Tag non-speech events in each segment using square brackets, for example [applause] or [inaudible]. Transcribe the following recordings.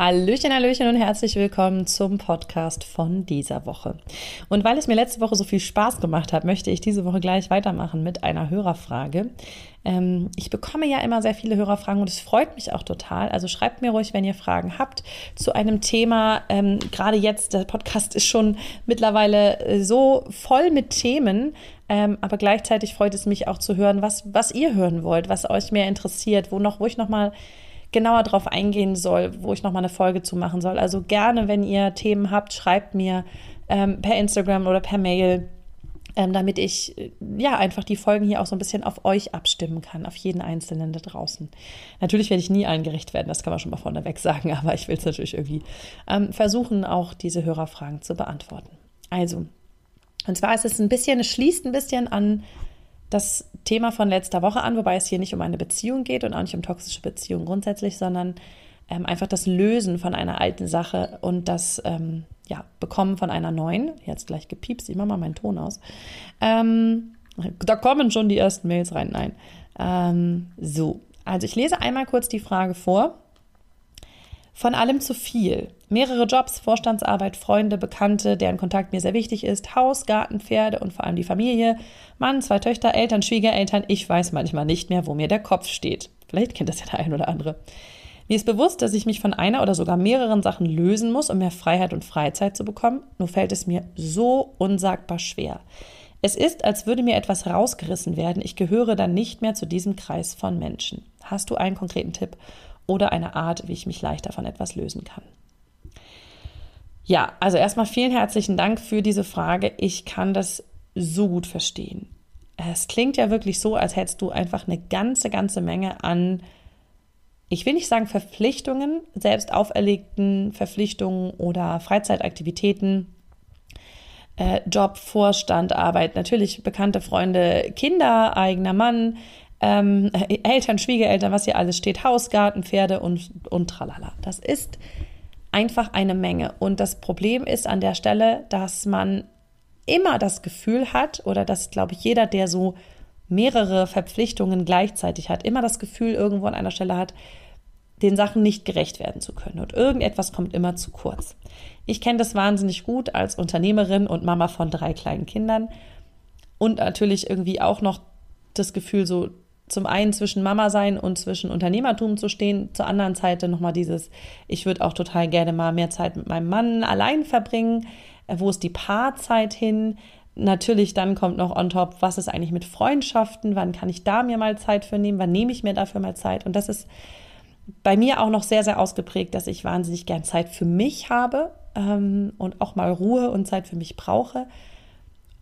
Hallöchen, Hallöchen und herzlich willkommen zum Podcast von dieser Woche. Und weil es mir letzte Woche so viel Spaß gemacht hat, möchte ich diese Woche gleich weitermachen mit einer Hörerfrage. Ähm, ich bekomme ja immer sehr viele Hörerfragen und es freut mich auch total. Also schreibt mir ruhig, wenn ihr Fragen habt zu einem Thema. Ähm, Gerade jetzt, der Podcast ist schon mittlerweile äh, so voll mit Themen. Ähm, aber gleichzeitig freut es mich auch zu hören, was, was ihr hören wollt, was euch mehr interessiert, wo noch, wo ich noch mal genauer drauf eingehen soll, wo ich nochmal eine Folge zu machen soll. Also gerne, wenn ihr Themen habt, schreibt mir ähm, per Instagram oder per Mail, ähm, damit ich äh, ja einfach die Folgen hier auch so ein bisschen auf euch abstimmen kann, auf jeden Einzelnen da draußen. Natürlich werde ich nie allen gerecht werden, das kann man schon mal vorneweg [laughs] sagen, aber ich will es natürlich irgendwie ähm, versuchen, auch diese Hörerfragen zu beantworten. Also, und zwar ist es ein bisschen, es schließt ein bisschen an das Thema von letzter Woche an, wobei es hier nicht um eine Beziehung geht und auch nicht um toxische Beziehungen grundsätzlich, sondern ähm, einfach das Lösen von einer alten Sache und das ähm, ja, Bekommen von einer neuen. Jetzt gleich gepiepst, ich mache mal meinen Ton aus. Ähm, da kommen schon die ersten Mails rein. Nein. Ähm, so, also ich lese einmal kurz die Frage vor. Von allem zu viel. Mehrere Jobs, Vorstandsarbeit, Freunde, Bekannte, deren Kontakt mir sehr wichtig ist, Haus, Garten, Pferde und vor allem die Familie, Mann, zwei Töchter, Eltern, Schwiegereltern. Ich weiß manchmal nicht mehr, wo mir der Kopf steht. Vielleicht kennt das ja der ein oder andere. Mir ist bewusst, dass ich mich von einer oder sogar mehreren Sachen lösen muss, um mehr Freiheit und Freizeit zu bekommen. Nur fällt es mir so unsagbar schwer. Es ist, als würde mir etwas rausgerissen werden. Ich gehöre dann nicht mehr zu diesem Kreis von Menschen. Hast du einen konkreten Tipp oder eine Art, wie ich mich leichter von etwas lösen kann? Ja, also erstmal vielen herzlichen Dank für diese Frage. Ich kann das so gut verstehen. Es klingt ja wirklich so, als hättest du einfach eine ganze, ganze Menge an, ich will nicht sagen Verpflichtungen, selbst auferlegten Verpflichtungen oder Freizeitaktivitäten, äh, Job, Vorstand, Arbeit, natürlich bekannte Freunde, Kinder, eigener Mann, ähm, Eltern, Schwiegereltern, was hier alles steht, Hausgarten, Pferde und, und tralala. Das ist einfach eine Menge. Und das Problem ist an der Stelle, dass man immer das Gefühl hat, oder das glaube ich jeder, der so mehrere Verpflichtungen gleichzeitig hat, immer das Gefühl irgendwo an einer Stelle hat, den Sachen nicht gerecht werden zu können. Und irgendetwas kommt immer zu kurz. Ich kenne das wahnsinnig gut als Unternehmerin und Mama von drei kleinen Kindern. Und natürlich irgendwie auch noch das Gefühl, so zum einen zwischen Mama sein und zwischen Unternehmertum zu stehen, zur anderen Seite nochmal dieses, ich würde auch total gerne mal mehr Zeit mit meinem Mann allein verbringen. Äh, wo ist die Paarzeit hin? Natürlich dann kommt noch on top, was ist eigentlich mit Freundschaften? Wann kann ich da mir mal Zeit für nehmen? Wann nehme ich mir dafür mal Zeit? Und das ist bei mir auch noch sehr, sehr ausgeprägt, dass ich wahnsinnig gern Zeit für mich habe ähm, und auch mal Ruhe und Zeit für mich brauche.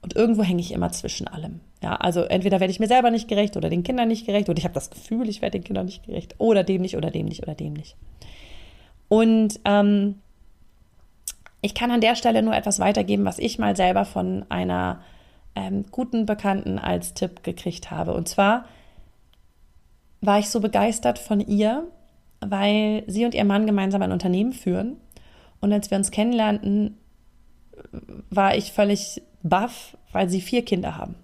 Und irgendwo hänge ich immer zwischen allem. Ja, also entweder werde ich mir selber nicht gerecht oder den Kindern nicht gerecht oder ich habe das Gefühl, ich werde den Kindern nicht gerecht oder dem nicht oder dem nicht oder dem nicht. Und ähm, ich kann an der Stelle nur etwas weitergeben, was ich mal selber von einer ähm, guten Bekannten als Tipp gekriegt habe. Und zwar war ich so begeistert von ihr, weil sie und ihr Mann gemeinsam ein Unternehmen führen. Und als wir uns kennenlernten, war ich völlig baff, weil sie vier Kinder haben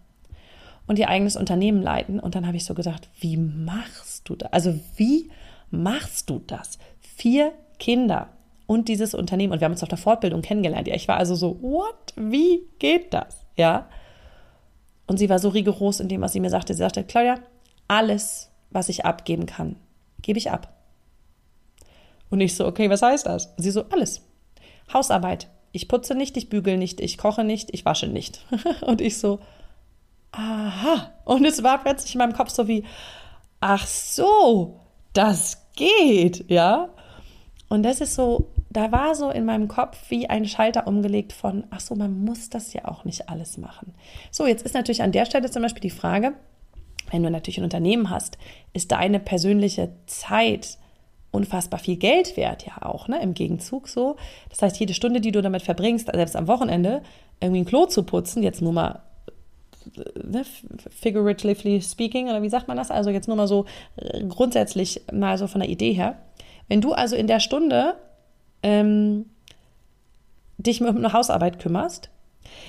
und ihr eigenes Unternehmen leiten. Und dann habe ich so gedacht, wie machst du das? Also wie machst du das? Vier Kinder und dieses Unternehmen. Und wir haben uns auf der Fortbildung kennengelernt. Ja, ich war also so, what? Wie geht das? Ja. Und sie war so rigoros in dem, was sie mir sagte. Sie sagte, Claudia, alles, was ich abgeben kann, gebe ich ab. Und ich so, okay, was heißt das? Sie so, alles. Hausarbeit. Ich putze nicht, ich bügel nicht, ich koche nicht, ich wasche nicht. [laughs] und ich so, aha. Und es war plötzlich in meinem Kopf so wie, ach so, das geht, ja. Und das ist so, da war so in meinem Kopf wie ein Schalter umgelegt von, ach so, man muss das ja auch nicht alles machen. So, jetzt ist natürlich an der Stelle zum Beispiel die Frage, wenn du natürlich ein Unternehmen hast, ist deine persönliche Zeit unfassbar viel Geld wert, ja auch, ne, im Gegenzug so. Das heißt, jede Stunde, die du damit verbringst, selbst am Wochenende, irgendwie ein Klo zu putzen, jetzt nur mal ne, figuratively speaking, oder wie sagt man das? Also jetzt nur mal so äh, grundsätzlich mal so von der Idee her. Wenn du also in der Stunde ähm, dich um eine Hausarbeit kümmerst,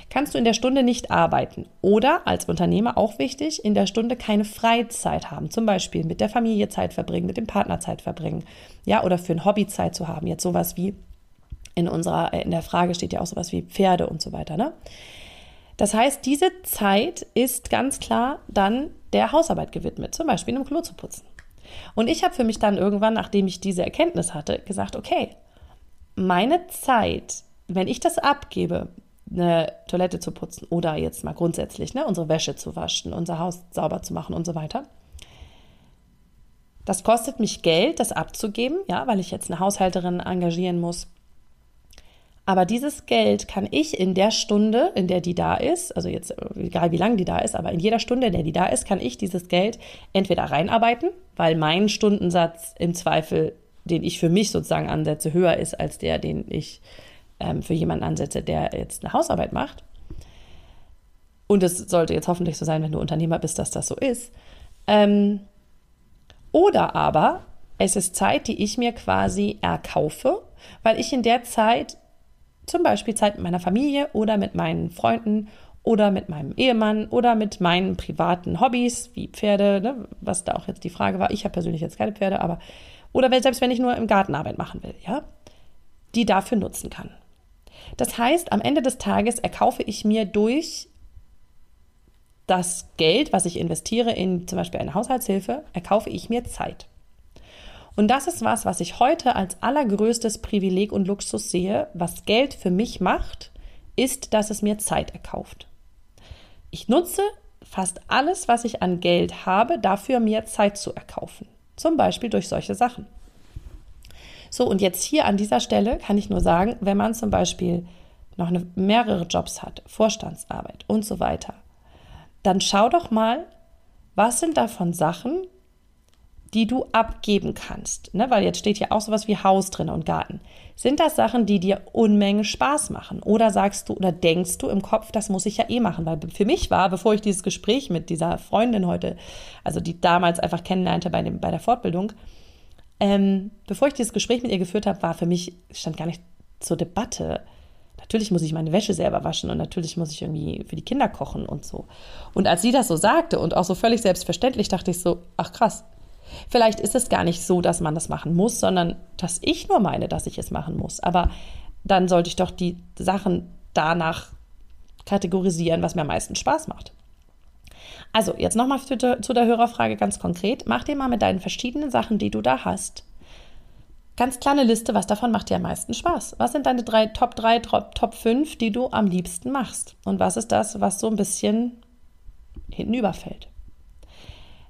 kannst du in der Stunde nicht arbeiten. Oder als Unternehmer auch wichtig, in der Stunde keine Freizeit haben. Zum Beispiel mit der Familie Zeit verbringen, mit dem Partner Zeit verbringen. Ja, oder für ein Hobby Zeit zu haben. Jetzt sowas wie in unserer, äh, in der Frage steht ja auch sowas wie Pferde und so weiter, ne? Das heißt, diese Zeit ist ganz klar dann der Hausarbeit gewidmet, zum Beispiel im Klo zu putzen. Und ich habe für mich dann irgendwann, nachdem ich diese Erkenntnis hatte, gesagt, okay, meine Zeit, wenn ich das abgebe, eine Toilette zu putzen oder jetzt mal grundsätzlich ne, unsere Wäsche zu waschen, unser Haus sauber zu machen und so weiter. Das kostet mich Geld, das abzugeben, ja, weil ich jetzt eine Haushälterin engagieren muss. Aber dieses Geld kann ich in der Stunde, in der die da ist, also jetzt egal wie lange die da ist, aber in jeder Stunde, in der die da ist, kann ich dieses Geld entweder reinarbeiten, weil mein Stundensatz im Zweifel, den ich für mich sozusagen ansetze, höher ist als der, den ich ähm, für jemanden ansetze, der jetzt eine Hausarbeit macht. Und es sollte jetzt hoffentlich so sein, wenn du Unternehmer bist, dass das so ist. Ähm, oder aber es ist Zeit, die ich mir quasi erkaufe, weil ich in der Zeit zum Beispiel Zeit mit meiner Familie oder mit meinen Freunden oder mit meinem Ehemann oder mit meinen privaten Hobbys wie Pferde, ne, was da auch jetzt die Frage war. Ich habe persönlich jetzt keine Pferde, aber oder selbst wenn ich nur im Garten Arbeit machen will, ja, die dafür nutzen kann. Das heißt, am Ende des Tages erkaufe ich mir durch das Geld, was ich investiere in zum Beispiel eine Haushaltshilfe, erkaufe ich mir Zeit. Und das ist was, was ich heute als allergrößtes Privileg und Luxus sehe, was Geld für mich macht, ist, dass es mir Zeit erkauft. Ich nutze fast alles, was ich an Geld habe, dafür mir Zeit zu erkaufen. Zum Beispiel durch solche Sachen. So, und jetzt hier an dieser Stelle kann ich nur sagen, wenn man zum Beispiel noch eine, mehrere Jobs hat, Vorstandsarbeit und so weiter, dann schau doch mal, was sind davon Sachen, die du abgeben kannst. Ne? Weil jetzt steht hier auch sowas wie Haus drin und Garten. Sind das Sachen, die dir Unmenge Spaß machen? Oder sagst du oder denkst du im Kopf, das muss ich ja eh machen? Weil für mich war, bevor ich dieses Gespräch mit dieser Freundin heute, also die damals einfach kennenlernte bei, dem, bei der Fortbildung, ähm, bevor ich dieses Gespräch mit ihr geführt habe, war für mich, stand gar nicht zur Debatte. Natürlich muss ich meine Wäsche selber waschen und natürlich muss ich irgendwie für die Kinder kochen und so. Und als sie das so sagte und auch so völlig selbstverständlich, dachte ich so, ach krass. Vielleicht ist es gar nicht so, dass man das machen muss, sondern dass ich nur meine, dass ich es machen muss. Aber dann sollte ich doch die Sachen danach kategorisieren, was mir am meisten Spaß macht. Also, jetzt nochmal zu der Hörerfrage ganz konkret. Mach dir mal mit deinen verschiedenen Sachen, die du da hast, ganz kleine Liste, was davon macht dir am meisten Spaß? Was sind deine drei, Top 3, Top, Top 5, die du am liebsten machst? Und was ist das, was so ein bisschen hintenüberfällt?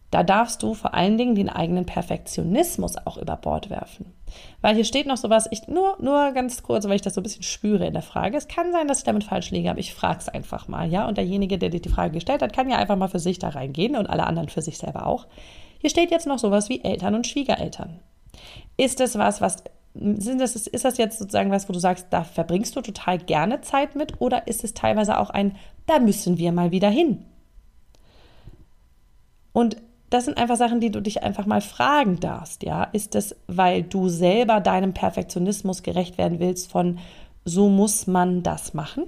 Da darfst du vor allen Dingen den eigenen Perfektionismus auch über Bord werfen. Weil hier steht noch sowas, ich nur, nur ganz kurz, weil ich das so ein bisschen spüre in der Frage. Es kann sein, dass ich damit falsch liege, aber ich frage es einfach mal, ja. Und derjenige, der dir die Frage gestellt hat, kann ja einfach mal für sich da reingehen und alle anderen für sich selber auch. Hier steht jetzt noch sowas wie Eltern und Schwiegereltern. Ist das was, was sind das, ist das jetzt sozusagen was, wo du sagst, da verbringst du total gerne Zeit mit oder ist es teilweise auch ein, da müssen wir mal wieder hin? Und das sind einfach Sachen, die du dich einfach mal fragen darfst, ja. Ist es, weil du selber deinem Perfektionismus gerecht werden willst von so muss man das machen?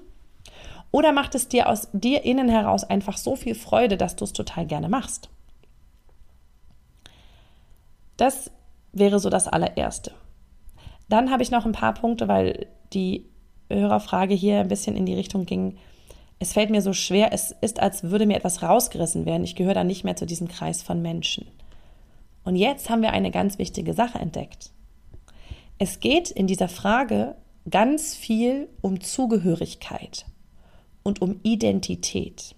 Oder macht es dir aus dir innen heraus einfach so viel Freude, dass du es total gerne machst? Das wäre so das allererste. Dann habe ich noch ein paar Punkte, weil die Hörerfrage hier ein bisschen in die Richtung ging, es fällt mir so schwer, es ist, als würde mir etwas rausgerissen werden. Ich gehöre dann nicht mehr zu diesem Kreis von Menschen. Und jetzt haben wir eine ganz wichtige Sache entdeckt. Es geht in dieser Frage ganz viel um Zugehörigkeit und um Identität.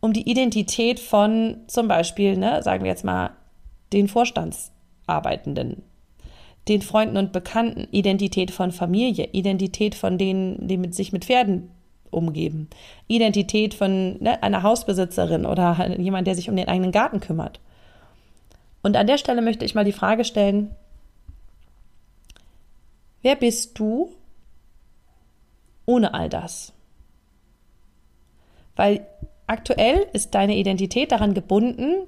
Um die Identität von zum Beispiel, ne, sagen wir jetzt mal, den Vorstandsarbeitenden, den Freunden und Bekannten, Identität von Familie, Identität von denen, die mit sich mit Pferden umgeben. Identität von ne, einer Hausbesitzerin oder jemand, der sich um den eigenen Garten kümmert. Und an der Stelle möchte ich mal die Frage stellen, wer bist du ohne all das? Weil aktuell ist deine Identität daran gebunden,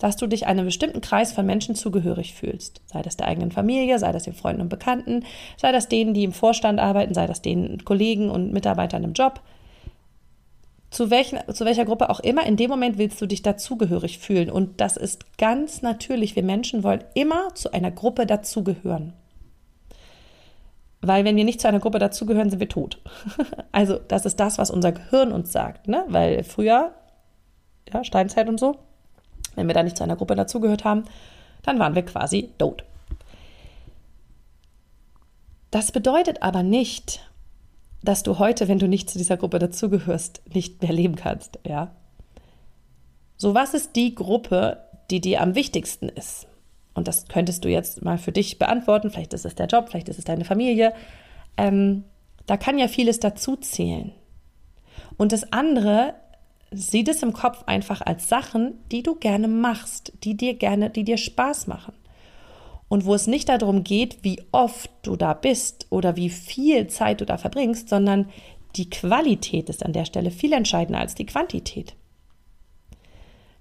dass du dich einem bestimmten Kreis von Menschen zugehörig fühlst. Sei das der eigenen Familie, sei das den Freunden und Bekannten, sei das denen, die im Vorstand arbeiten, sei das den Kollegen und Mitarbeitern im Job. Zu, welchen, zu welcher Gruppe auch immer, in dem Moment willst du dich dazugehörig fühlen. Und das ist ganz natürlich. Wir Menschen wollen immer zu einer Gruppe dazugehören. Weil wenn wir nicht zu einer Gruppe dazugehören, sind wir tot. [laughs] Also das ist das, was unser Gehirn uns sagt. Ne? Weil früher, ja, Steinzeit und so, wenn wir da nicht zu einer Gruppe dazugehört haben, dann waren wir quasi tot. Das bedeutet aber nicht, dass du heute, wenn du nicht zu dieser Gruppe dazugehörst, nicht mehr leben kannst, ja? So, was ist die Gruppe, die dir am wichtigsten ist? Und das könntest du jetzt mal für dich beantworten. Vielleicht ist es der Job, vielleicht ist es deine Familie. Ähm, da kann ja vieles dazu zählen. Und das andere sieh es im Kopf einfach als Sachen, die du gerne machst, die dir gerne, die dir Spaß machen. Und wo es nicht darum geht, wie oft du da bist oder wie viel Zeit du da verbringst, sondern die Qualität ist an der Stelle viel entscheidender als die Quantität.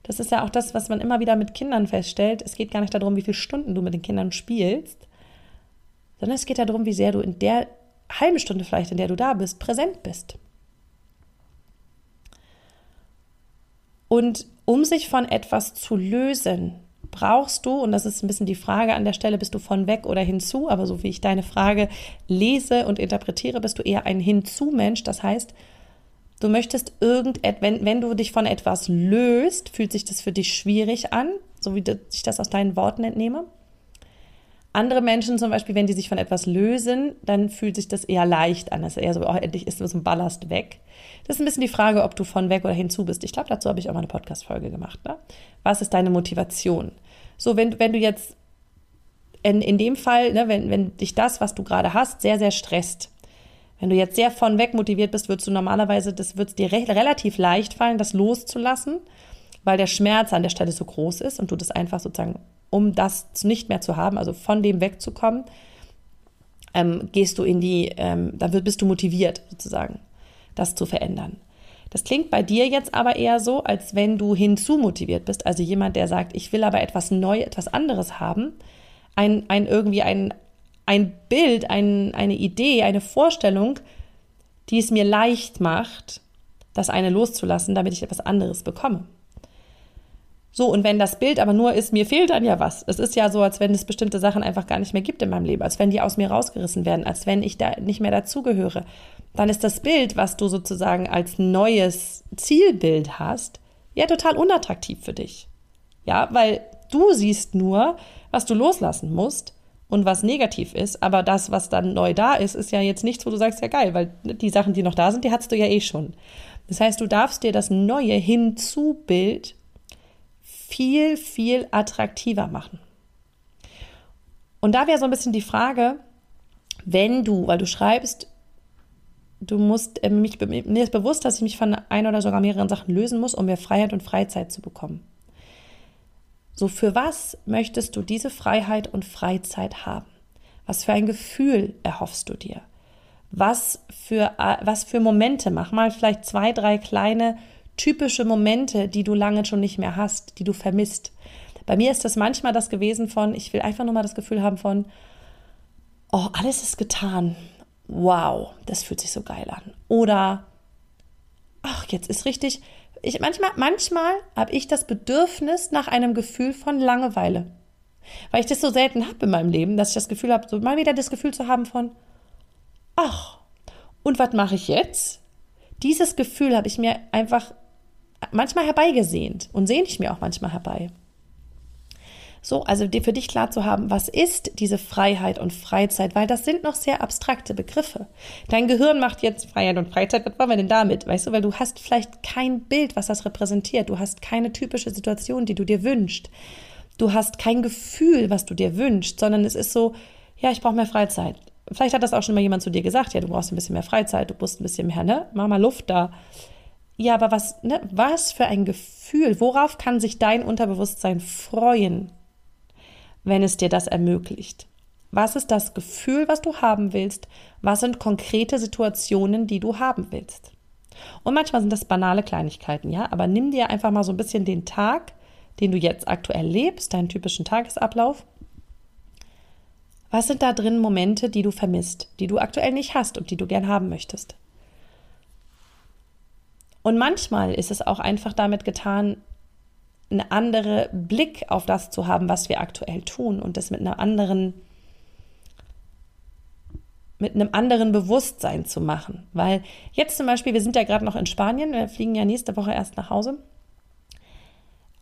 Das ist ja auch das, was man immer wieder mit Kindern feststellt. Es geht gar nicht darum, wie viele Stunden du mit den Kindern spielst, sondern es geht darum, wie sehr du in der halben Stunde vielleicht, in der du da bist, präsent bist. Und um sich von etwas zu lösen, brauchst du, und das ist ein bisschen die Frage an der Stelle, bist du von weg oder hinzu, aber so wie ich deine Frage lese und interpretiere, bist du eher ein Hinzu-Mensch. Das heißt, du möchtest irgendetwas, wenn, wenn du dich von etwas löst, fühlt sich das für dich schwierig an, so wie ich das aus deinen Worten entnehme. Andere Menschen zum Beispiel, wenn die sich von etwas lösen, dann fühlt sich das eher leicht an. Das ist eher so, oh, endlich ist so ein Ballast weg. Das ist ein bisschen die Frage, ob du von weg oder hinzu bist. Ich glaube, dazu habe ich auch mal eine Podcast-Folge gemacht. Ne? Was ist deine Motivation? So, wenn, wenn du jetzt in, in dem Fall, ne, wenn, wenn dich das, was du gerade hast, sehr, sehr stresst, wenn du jetzt sehr von weg motiviert bist, würdest du normalerweise, das wird dir re relativ leicht fallen, das loszulassen, weil der Schmerz an der Stelle so groß ist und du das einfach sozusagen um das nicht mehr zu haben, also von dem wegzukommen, ähm, gehst du in die, ähm, dann bist du motiviert sozusagen, das zu verändern. Das klingt bei dir jetzt aber eher so, als wenn du hinzu motiviert bist, also jemand, der sagt, ich will aber etwas neu, etwas anderes haben, ein, ein irgendwie ein, ein Bild, ein, eine Idee, eine Vorstellung, die es mir leicht macht, das eine loszulassen, damit ich etwas anderes bekomme. So, und wenn das Bild aber nur ist, mir fehlt dann ja was. Es ist ja so, als wenn es bestimmte Sachen einfach gar nicht mehr gibt in meinem Leben, als wenn die aus mir rausgerissen werden, als wenn ich da nicht mehr dazugehöre. Dann ist das Bild, was du sozusagen als neues Zielbild hast, ja total unattraktiv für dich. Ja, weil du siehst nur, was du loslassen musst und was negativ ist, aber das, was dann neu da ist, ist ja jetzt nichts, wo du sagst, ja geil, weil die Sachen, die noch da sind, die hattest du ja eh schon. Das heißt, du darfst dir das neue Hinzubild viel, viel attraktiver machen. Und da wäre so ein bisschen die Frage, wenn du, weil du schreibst, du musst äh, mich, mir ist bewusst, dass ich mich von ein oder sogar mehreren Sachen lösen muss, um mehr Freiheit und Freizeit zu bekommen. So, für was möchtest du diese Freiheit und Freizeit haben? Was für ein Gefühl erhoffst du dir? Was für, äh, was für Momente? Mach mal vielleicht zwei, drei kleine typische Momente, die du lange schon nicht mehr hast, die du vermisst. Bei mir ist das manchmal das gewesen von, ich will einfach nur mal das Gefühl haben von, oh, alles ist getan. Wow, das fühlt sich so geil an. Oder, ach, jetzt ist richtig. Ich, manchmal manchmal habe ich das Bedürfnis nach einem Gefühl von Langeweile. Weil ich das so selten habe in meinem Leben, dass ich das Gefühl habe, so mal wieder das Gefühl zu haben von, ach, und was mache ich jetzt? Dieses Gefühl habe ich mir einfach manchmal herbeigesehnt und sehne ich mir auch manchmal herbei. So, also für dich klar zu haben, was ist diese Freiheit und Freizeit, weil das sind noch sehr abstrakte Begriffe. Dein Gehirn macht jetzt Freiheit und Freizeit, was wollen wir denn damit? Weißt du, weil du hast vielleicht kein Bild, was das repräsentiert. Du hast keine typische Situation, die du dir wünschst. Du hast kein Gefühl, was du dir wünschst, sondern es ist so, ja, ich brauche mehr Freizeit. Vielleicht hat das auch schon mal jemand zu dir gesagt, ja, du brauchst ein bisschen mehr Freizeit, du musst ein bisschen mehr, ne? Mach mal Luft da. Ja, aber was, ne, was für ein Gefühl, worauf kann sich dein Unterbewusstsein freuen, wenn es dir das ermöglicht? Was ist das Gefühl, was du haben willst? Was sind konkrete Situationen, die du haben willst? Und manchmal sind das banale Kleinigkeiten, ja, aber nimm dir einfach mal so ein bisschen den Tag, den du jetzt aktuell lebst, deinen typischen Tagesablauf. Was sind da drin Momente, die du vermisst, die du aktuell nicht hast und die du gern haben möchtest? Und manchmal ist es auch einfach damit getan, einen anderen Blick auf das zu haben, was wir aktuell tun und das mit einer anderen mit einem anderen Bewusstsein zu machen. Weil jetzt zum Beispiel, wir sind ja gerade noch in Spanien, wir fliegen ja nächste Woche erst nach Hause.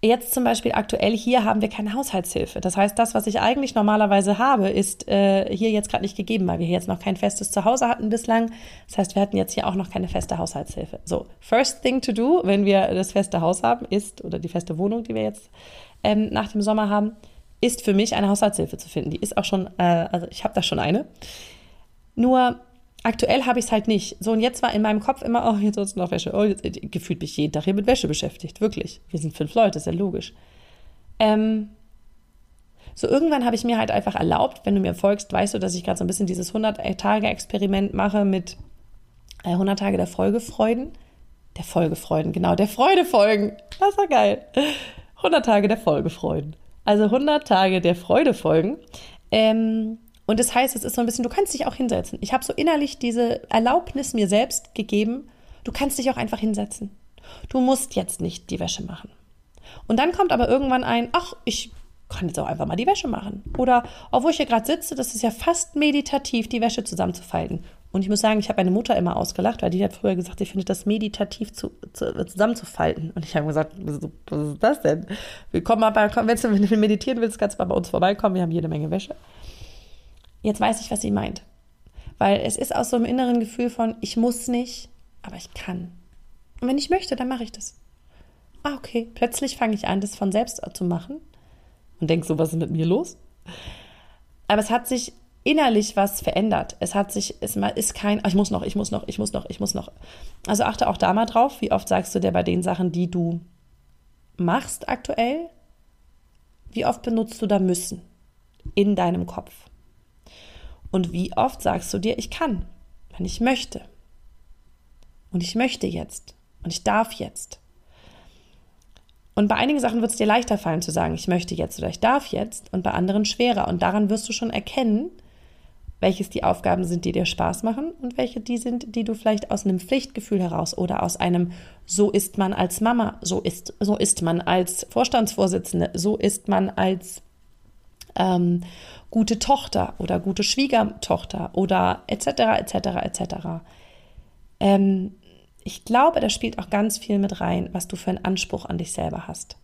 Jetzt zum Beispiel aktuell hier haben wir keine Haushaltshilfe. Das heißt, das, was ich eigentlich normalerweise habe, ist äh, hier jetzt gerade nicht gegeben, weil wir jetzt noch kein festes Zuhause hatten bislang. Das heißt, wir hatten jetzt hier auch noch keine feste Haushaltshilfe. So, first thing to do, wenn wir das feste Haus haben, ist, oder die feste Wohnung, die wir jetzt ähm, nach dem Sommer haben, ist für mich eine Haushaltshilfe zu finden. Die ist auch schon, äh, also ich habe da schon eine. Nur aktuell habe ich es halt nicht. So, und jetzt war in meinem Kopf immer, oh, jetzt sollst du noch Wäsche. Oh, jetzt, gefühlt mich jeden Tag hier mit Wäsche beschäftigt. Wirklich. Wir sind fünf Leute, ist ja logisch. Ähm, so, irgendwann habe ich mir halt einfach erlaubt, wenn du mir folgst, weißt du, dass ich gerade so ein bisschen dieses 100-Tage-Experiment mache mit 100 äh, Tage der Folgefreuden. Der Folgefreuden, genau, der Freudefolgen. Das war geil. 100 Tage der Folgefreuden. Also 100 Tage der Freudefolgen. Ähm, und das heißt, es ist so ein bisschen, du kannst dich auch hinsetzen. Ich habe so innerlich diese Erlaubnis mir selbst gegeben, du kannst dich auch einfach hinsetzen. Du musst jetzt nicht die Wäsche machen. Und dann kommt aber irgendwann ein, ach, ich kann jetzt auch einfach mal die Wäsche machen. Oder, obwohl ich hier gerade sitze, das ist ja fast meditativ, die Wäsche zusammenzufalten. Und ich muss sagen, ich habe meine Mutter immer ausgelacht, weil die hat früher gesagt, sie findet das meditativ zu, zu, zusammenzufalten. Und ich habe gesagt, was ist das denn? Willkommen mal bei, wenn du meditieren willst, kannst du mal bei uns vorbeikommen. Wir haben jede Menge Wäsche. Jetzt weiß ich, was sie meint. Weil es ist aus so einem inneren Gefühl von, ich muss nicht, aber ich kann. Und wenn ich möchte, dann mache ich das. Ah, okay. Plötzlich fange ich an, das von selbst zu machen und denke so, was ist mit mir los? Aber es hat sich innerlich was verändert. Es hat sich, es ist kein, ich muss noch, ich muss noch, ich muss noch, ich muss noch. Also achte auch da mal drauf, wie oft sagst du dir bei den Sachen, die du machst aktuell, wie oft benutzt du da müssen in deinem Kopf? Und wie oft sagst du dir, ich kann, wenn ich möchte. Und ich möchte jetzt. Und ich darf jetzt. Und bei einigen Sachen wird es dir leichter fallen zu sagen, ich möchte jetzt oder ich darf jetzt. Und bei anderen schwerer. Und daran wirst du schon erkennen, welches die Aufgaben sind, die dir Spaß machen und welche die sind, die du vielleicht aus einem Pflichtgefühl heraus oder aus einem so ist man als Mama, so ist, so ist man als Vorstandsvorsitzende, so ist man als ähm, gute Tochter oder gute Schwiegertochter oder etc. etc. etc. Ähm, ich glaube, da spielt auch ganz viel mit rein, was du für einen Anspruch an dich selber hast.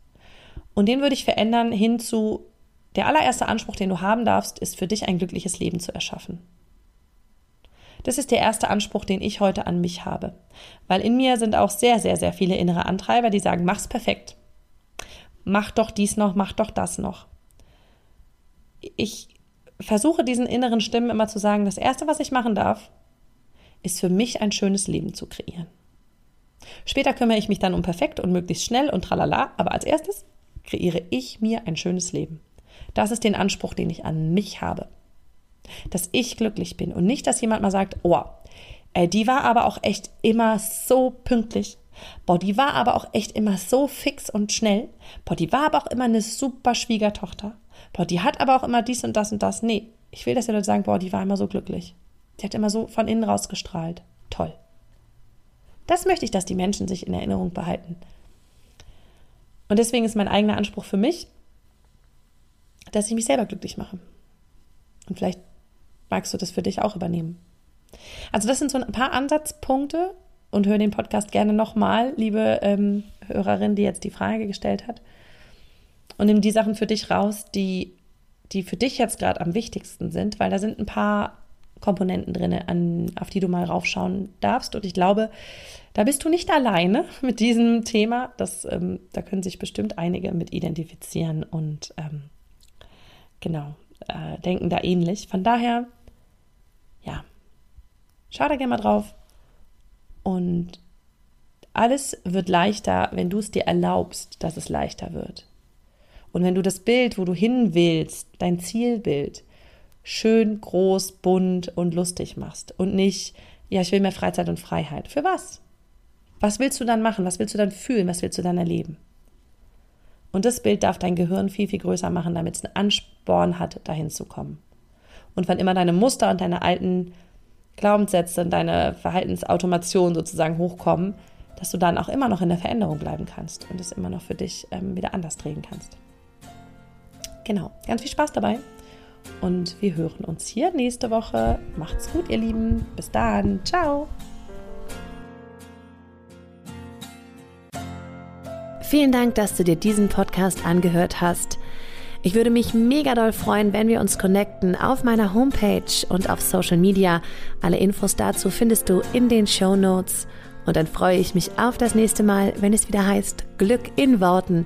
Und den würde ich verändern hin zu, der allererste Anspruch, den du haben darfst, ist für dich ein glückliches Leben zu erschaffen. Das ist der erste Anspruch, den ich heute an mich habe. Weil in mir sind auch sehr, sehr, sehr viele innere Antreiber, die sagen, mach's perfekt. Mach doch dies noch, mach doch das noch. Ich versuche diesen inneren Stimmen immer zu sagen, das Erste, was ich machen darf, ist für mich ein schönes Leben zu kreieren. Später kümmere ich mich dann um perfekt und möglichst schnell und tralala, aber als erstes kreiere ich mir ein schönes Leben. Das ist den Anspruch, den ich an mich habe. Dass ich glücklich bin und nicht, dass jemand mal sagt, oh, ey, die war aber auch echt immer so pünktlich. Boah, die war aber auch echt immer so fix und schnell. Boah, die war aber auch immer eine super Schwiegertochter boah, die hat aber auch immer dies und das und das. Nee, ich will, dass die Leute sagen, boah, die war immer so glücklich. Die hat immer so von innen raus gestrahlt. Toll. Das möchte ich, dass die Menschen sich in Erinnerung behalten. Und deswegen ist mein eigener Anspruch für mich, dass ich mich selber glücklich mache. Und vielleicht magst du das für dich auch übernehmen. Also das sind so ein paar Ansatzpunkte und höre den Podcast gerne nochmal, liebe ähm, Hörerin, die jetzt die Frage gestellt hat und nimm die Sachen für dich raus, die, die für dich jetzt gerade am wichtigsten sind, weil da sind ein paar Komponenten drin, an, auf die du mal raufschauen darfst. Und ich glaube, da bist du nicht alleine [laughs] mit diesem Thema. Das, ähm, da können sich bestimmt einige mit identifizieren und ähm, genau, äh, denken da ähnlich. Von daher, ja, schau da gerne mal drauf. Und alles wird leichter, wenn du es dir erlaubst, dass es leichter wird. Und wenn du das Bild, wo du hin willst, dein Zielbild, schön groß, bunt und lustig machst und nicht, ja, ich will mehr Freizeit und Freiheit. Für was? Was willst du dann machen? Was willst du dann fühlen? Was willst du dann erleben? Und das Bild darf dein Gehirn viel, viel größer machen, damit es einen Ansporn hat, dahin zu kommen. Und wann immer deine Muster und deine alten Glaubenssätze und deine Verhaltensautomation sozusagen hochkommen, dass du dann auch immer noch in der Veränderung bleiben kannst und es immer noch für dich ähm, wieder anders drehen kannst. Genau, ganz viel Spaß dabei und wir hören uns hier nächste Woche. Macht's gut, ihr Lieben. Bis dann. Ciao. Vielen Dank, dass du dir diesen Podcast angehört hast. Ich würde mich mega doll freuen, wenn wir uns connecten auf meiner Homepage und auf Social Media. Alle Infos dazu findest du in den Show Notes. Und dann freue ich mich auf das nächste Mal, wenn es wieder heißt Glück in Worten,